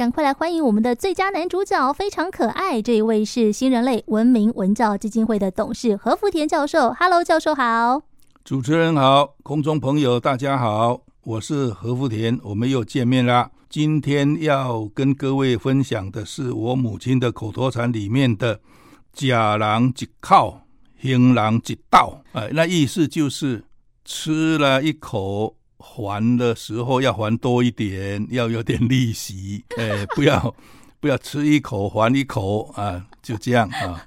赶快来欢迎我们的最佳男主角，非常可爱。这一位是新人类文明文教基金会的董事何福田教授。Hello，教授好。主持人好，空中朋友大家好，我是何福田，我们又见面啦。今天要跟各位分享的是我母亲的口头禅里面的“吃人一口，还人一斗”，哎，那意思就是吃了一口。还的时候要还多一点，要有点利息，哎，不要不要吃一口还一口啊，就这样啊。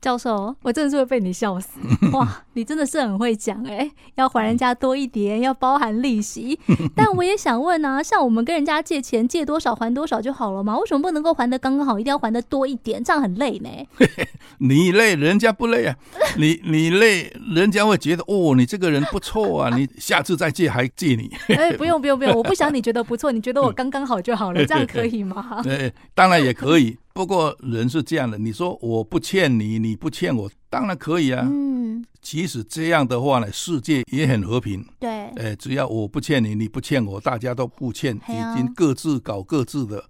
教授，我真的是会被你笑死！哇，你真的是很会讲哎，要还人家多一点，要包含利息。但我也想问啊，像我们跟人家借钱，借多少还多少就好了嘛？为什么不能够还的刚刚好，一定要还的多一点？这样很累呢。你累，人家不累啊。你你累，人家会觉得哦，你这个人不错啊，你下次再借还借你。哎，不用不用不用，我不想你觉得不错，你觉得我刚刚好就好了，这样可以吗？对，当然也可以。不过人是这样的，你说我不欠你，你不欠我，当然可以啊。嗯，即使这样的话呢，世界也很和平。对，哎，只要我不欠你，你不欠我，大家都不欠，已经各自搞各自的，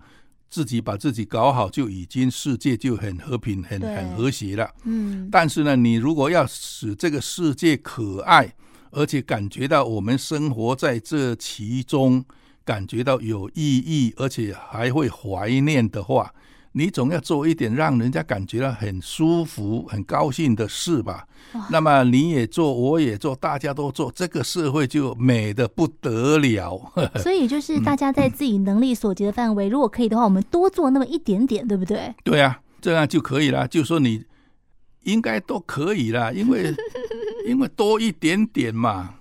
自己把自己搞好，就已经世界就很和平、很很和谐了。嗯，但是呢，你如果要使这个世界可爱，而且感觉到我们生活在这其中，感觉到有意义，而且还会怀念的话。你总要做一点让人家感觉到很舒服、很高兴的事吧？那么你也做，我也做，大家都做，这个社会就美的不得了。所以就是大家在自己能力所及的范围，如果可以的话，我们多做那么一点点，对不对？对啊，这样就可以了。就说你应该都可以了，因为 因为多一点点嘛，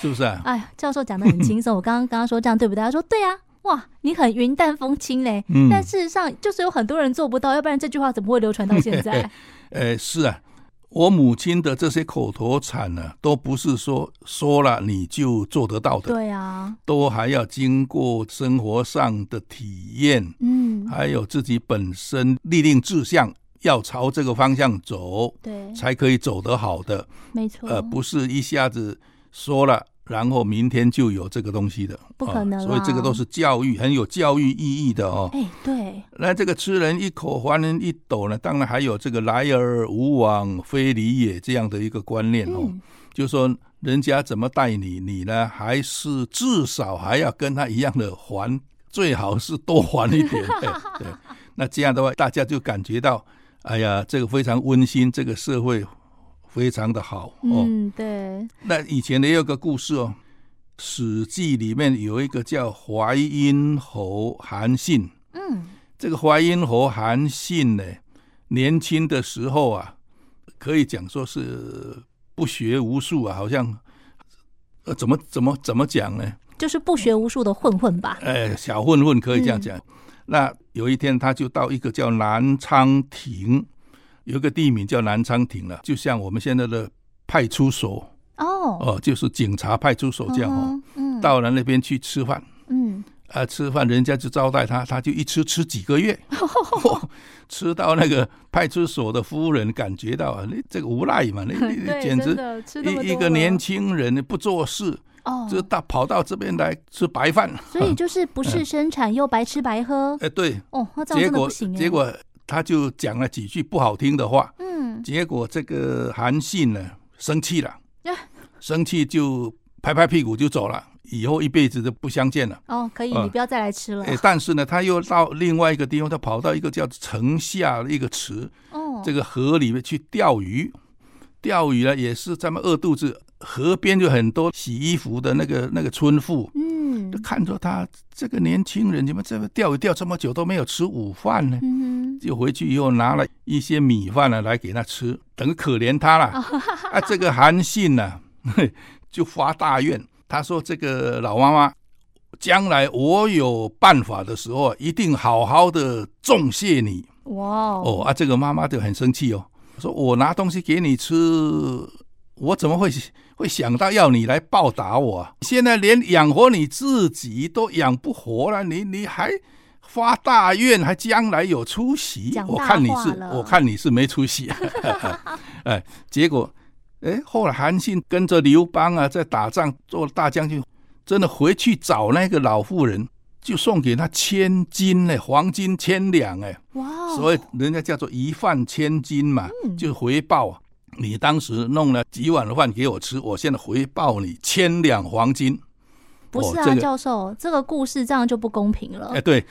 是不是啊？哎呀，教授讲的很轻松。我刚刚刚刚说这样对不对？他说对啊。哇，你很云淡风轻嘞，嗯，但事实上就是有很多人做不到，要不然这句话怎么会流传到现在？呃，是啊，我母亲的这些口头禅呢，都不是说说了你就做得到的，对啊，都还要经过生活上的体验，嗯，还有自己本身立定志向，要朝这个方向走，对，才可以走得好的，没错，呃，不是一下子说了。然后明天就有这个东西的，不可能、啊。所以这个都是教育，很有教育意义的哦。哎，对。那这个吃人一口还人一斗呢？当然还有这个来而无往非礼也这样的一个观念哦。嗯、就说人家怎么待你，你呢还是至少还要跟他一样的还，最好是多还一点。对，那这样的话，大家就感觉到，哎呀，这个非常温馨，这个社会。非常的好哦，嗯，对。那以前也有个故事哦，《史记》里面有一个叫淮阴侯韩信。嗯，这个淮阴侯韩信呢，年轻的时候啊，可以讲说是不学无术啊，好像呃，怎么怎么怎么讲呢？就是不学无术的混混吧？哎，小混混可以这样讲。嗯，那有一天，他就到一个叫南昌亭。有个地名叫南昌亭了，就像我们现在的派出所。哦。哦，就是警察派出所这样哦。嗯，到了那边去吃饭，嗯。啊，吃饭人家就招待他，他就一吃吃几个月，哦，吃到那个派出所的夫人感觉到啊，你这个无赖嘛，你你简直一一个年轻人不做事哦，就到跑到这边来吃白饭，所以就是不是 生产又白吃白喝。哎，对。哦，那这样真的不行。结果。他就讲了几句不好听的话，嗯，结果这个韩信呢生气了，生气就拍拍屁股就走了，以后一辈子都不相见了。哦，可以，你不要再来吃了。但是呢，他又到另外一个地方，他跑到一个叫城下的一个池，哦，这个河里面去钓鱼，钓鱼呢也是这么饿肚子，河边就很多洗衣服的那个那个村妇，嗯，就看着他这个年轻人，你们这么钓鱼钓这么久都没有吃午饭呢？嗯就回去以后拿了一些米饭呢来给他吃，等于可怜他了。啊，这个韩信呢、啊，就发大愿，他说：“这个老妈妈，将来我有办法的时候，一定好好的重谢你。”哇哦！啊，这个妈妈就很生气哦，说我拿东西给你吃，我怎么会会想到要你来报答我？现在连养活你自己都养不活了，你你还？发大愿还将来有出息，我看你是，我看你是没出息。哎，结果，哎，后来韩信跟着刘邦啊，在打仗做大将军，真的回去找那个老妇人，就送给他千金呢，黄金千两哎，哇！所以人家叫做一饭千金嘛，嗯、就回报你当时弄了几碗饭给我吃，我现在回报你千两黄金。不是啊，教授，这个故事这样就不公平了。哎，对，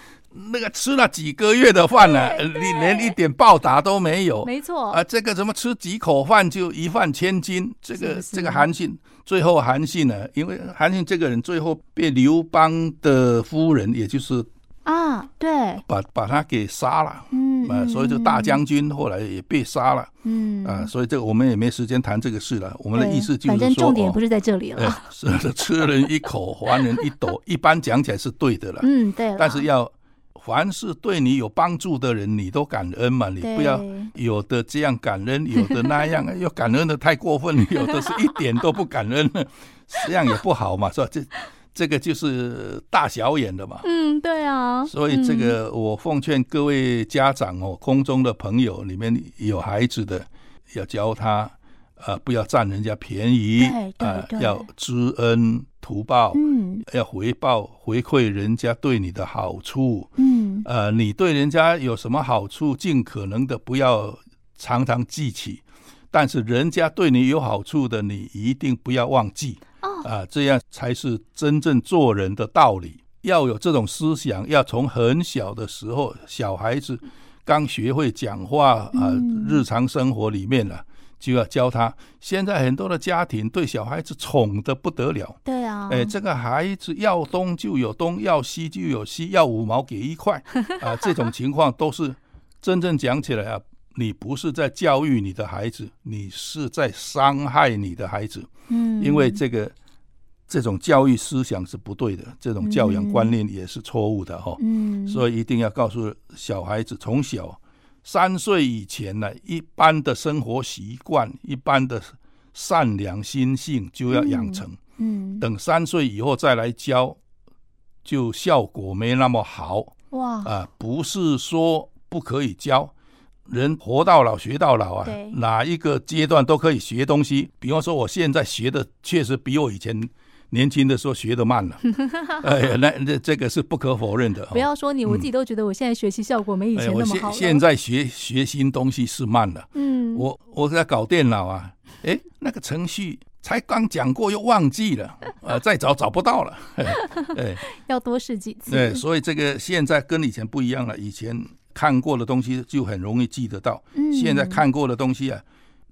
那个吃了几个月的饭呢，你连一点报答都没有。没错啊，这个怎么吃几口饭就一饭千金？这个这个韩信最后韩信呢？因为韩信这个人最后被刘邦的夫人，也就是。啊，对，把把他给杀了，嗯，啊，所以这个大将军后来也被杀了，嗯，啊，所以这个我们也没时间谈这个事了。我们的意思就是说，反正重点不是在这里了，哦哎、是吃人一口还人一斗，一般讲起来是对的了，嗯，对。但是要凡是对你有帮助的人，你都感恩嘛，你不要有的这样感恩，有的那样，又感恩的太过分，有的是一点都不感恩，这样也不好嘛，是吧？这。这个就是大小眼的嘛，嗯，对啊，所以这个我奉劝各位家长哦，空中的朋友里面有孩子的，要教他，呃，不要占人家便宜，啊，要知恩图报，嗯，要回报回馈人家对你的好处，嗯，呃，你对人家有什么好处，尽可能的不要常常记起，但是人家对你有好处的，你一定不要忘记。啊，这样才是真正做人的道理。要有这种思想，要从很小的时候，小孩子刚学会讲话啊，日常生活里面了，就要教他。现在很多的家庭对小孩子宠的不得了。对啊，哎，这个孩子要东就有东，要西就有西，要五毛给一块 啊，这种情况都是真正讲起来啊。你不是在教育你的孩子，你是在伤害你的孩子。嗯，因为这个这种教育思想是不对的，这种教养观念也是错误的哈。嗯，所以一定要告诉小孩子，从小三岁以前呢，一般的生活习惯、一般的善良心性就要养成。嗯，等三岁以后再来教，就效果没那么好。哇，啊，不是说不可以教。人活到老学到老啊，哪一个阶段都可以学东西。比方说，我现在学的确实比我以前年轻的时候学的慢了。哎呀，那那这个是不可否认的。不要说你，我自己都觉得我现在学习效果没以前那么好。哎、现现在学学新东西是慢了。嗯，我我在搞电脑啊，哎，那个程序才刚讲过又忘记了，呃，再找找不到了。哎，要多试几次。对，所以这个现在跟以前不一样了，以前。看过的东西就很容易记得到，现在看过的东西啊，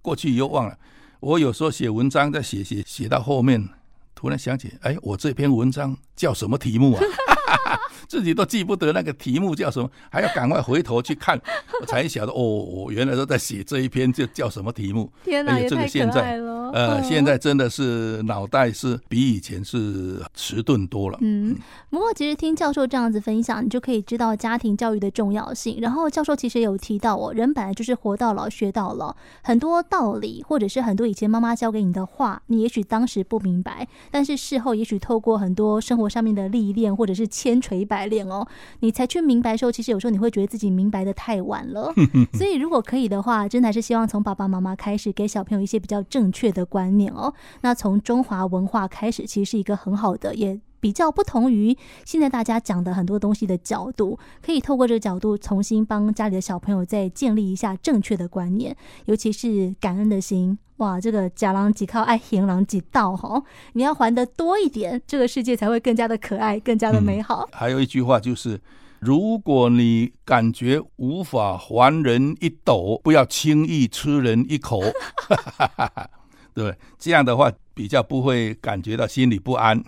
过去又忘了。我有时候写文章，在写写写到后面，突然想起，哎，我这篇文章叫什么题目啊？自己都记不得那个题目叫什么，还要赶快回头去看，我才晓得哦，我原来都在写这一篇，就叫什么题目？天哪，也太可爱了。呃，现在真的是脑袋是比以前是迟钝多了。嗯，不过其实听教授这样子分享，你就可以知道家庭教育的重要性。然后教授其实有提到哦，人本来就是活到老学到老，很多道理或者是很多以前妈妈教给你的话，你也许当时不明白，但是事后也许透过很多生活上面的历练或者是千锤百炼哦，你才去明白的时候，其实有时候你会觉得自己明白的太晚了。所以如果可以的话，真的还是希望从爸爸妈妈开始，给小朋友一些比较正确的。的观念哦，那从中华文化开始，其实是一个很好的，也比较不同于现在大家讲的很多东西的角度，可以透过这个角度重新帮家里的小朋友再建立一下正确的观念，尤其是感恩的心。哇，这个假狼几靠爱行狼几道哈，你要还的多一点，这个世界才会更加的可爱，更加的美好。嗯，还有一句话就是，如果你感觉无法还人一斗，不要轻易吃人一口。对，这样的话比较不会感觉到心里不安。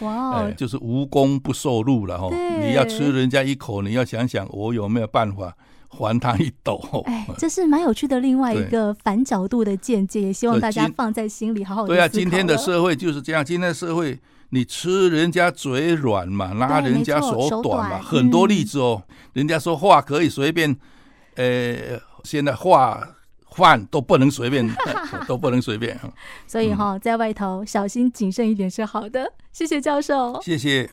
哇 就是无功不受禄了哈。你要吃人家一口，你要想想我有没有办法还他一斗。哎，这是蛮有趣的另外一个反角度的见解，也希望大家放在心里好好。对啊，今天的社会就是这样。今天的社会，你吃人家嘴软嘛，拉人家手短嘛，短很多例子哦。嗯、人家说话可以随便，呃，现在话。饭都不能随便，都不能随便。所以哈，在外头小心谨慎一点是好的。谢谢教授，谢谢。